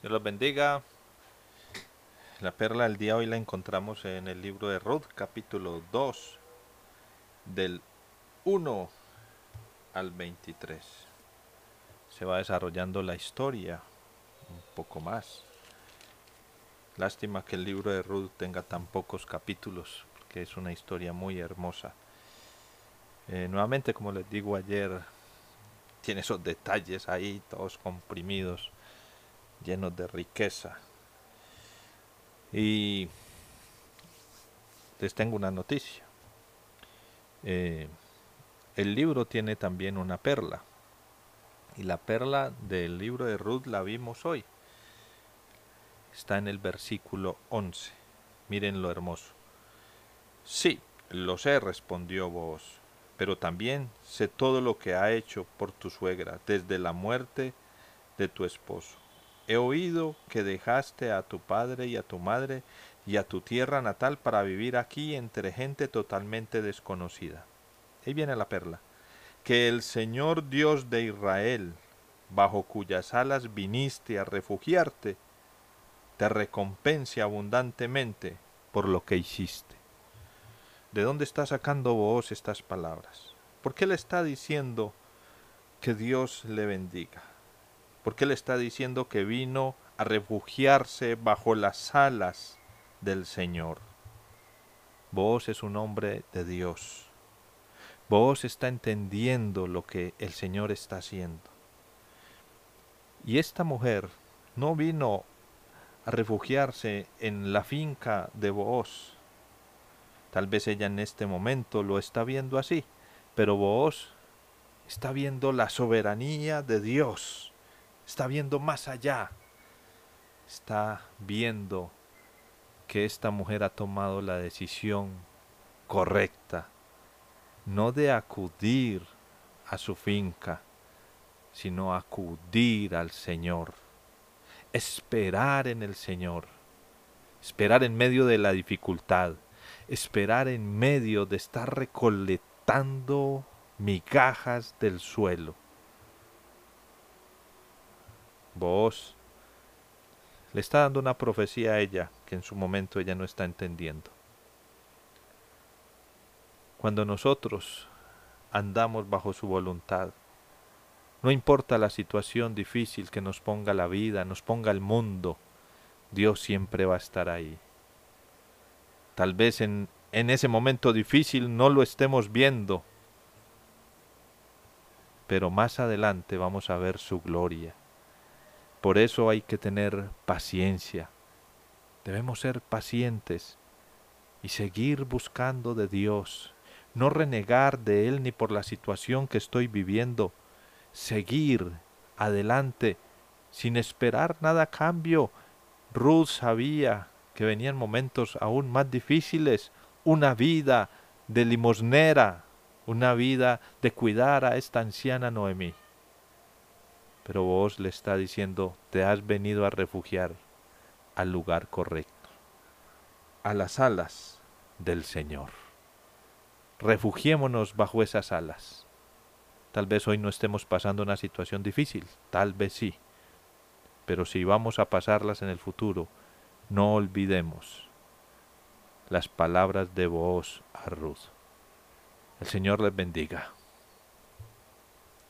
Dios los bendiga. La perla del día hoy la encontramos en el libro de Ruth, capítulo 2, del 1 al 23. Se va desarrollando la historia un poco más. Lástima que el libro de Ruth tenga tan pocos capítulos, porque es una historia muy hermosa. Eh, nuevamente, como les digo ayer, tiene esos detalles ahí, todos comprimidos llenos de riqueza. Y les tengo una noticia. Eh, el libro tiene también una perla. Y la perla del libro de Ruth la vimos hoy. Está en el versículo 11. Miren lo hermoso. Sí, lo sé, respondió vos, pero también sé todo lo que ha hecho por tu suegra desde la muerte de tu esposo He oído que dejaste a tu padre y a tu madre y a tu tierra natal para vivir aquí entre gente totalmente desconocida. Ahí viene la perla. Que el Señor Dios de Israel, bajo cuyas alas viniste a refugiarte, te recompense abundantemente por lo que hiciste. ¿De dónde está sacando vos estas palabras? ¿Por qué le está diciendo que Dios le bendiga? Porque él está diciendo que vino a refugiarse bajo las alas del Señor. Vos es un hombre de Dios. Vos está entendiendo lo que el Señor está haciendo. Y esta mujer no vino a refugiarse en la finca de vos. Tal vez ella en este momento lo está viendo así, pero vos está viendo la soberanía de Dios está viendo más allá, está viendo que esta mujer ha tomado la decisión correcta, no de acudir a su finca, sino acudir al Señor, esperar en el Señor, esperar en medio de la dificultad, esperar en medio de estar recolectando migajas del suelo Vos le está dando una profecía a ella que en su momento ella no está entendiendo. Cuando nosotros andamos bajo su voluntad, no importa la situación difícil que nos ponga la vida, nos ponga el mundo, Dios siempre va a estar ahí. Tal vez en, en ese momento difícil no lo estemos viendo, pero más adelante vamos a ver su gloria. Por eso hay que tener paciencia. Debemos ser pacientes y seguir buscando de Dios, no renegar de Él ni por la situación que estoy viviendo, seguir adelante sin esperar nada a cambio. Ruth sabía que venían momentos aún más difíciles, una vida de limosnera, una vida de cuidar a esta anciana Noemí pero vos le está diciendo, te has venido a refugiar al lugar correcto, a las alas del Señor. Refugiémonos bajo esas alas. Tal vez hoy no estemos pasando una situación difícil, tal vez sí, pero si vamos a pasarlas en el futuro, no olvidemos las palabras de vos a Ruth. El Señor les bendiga.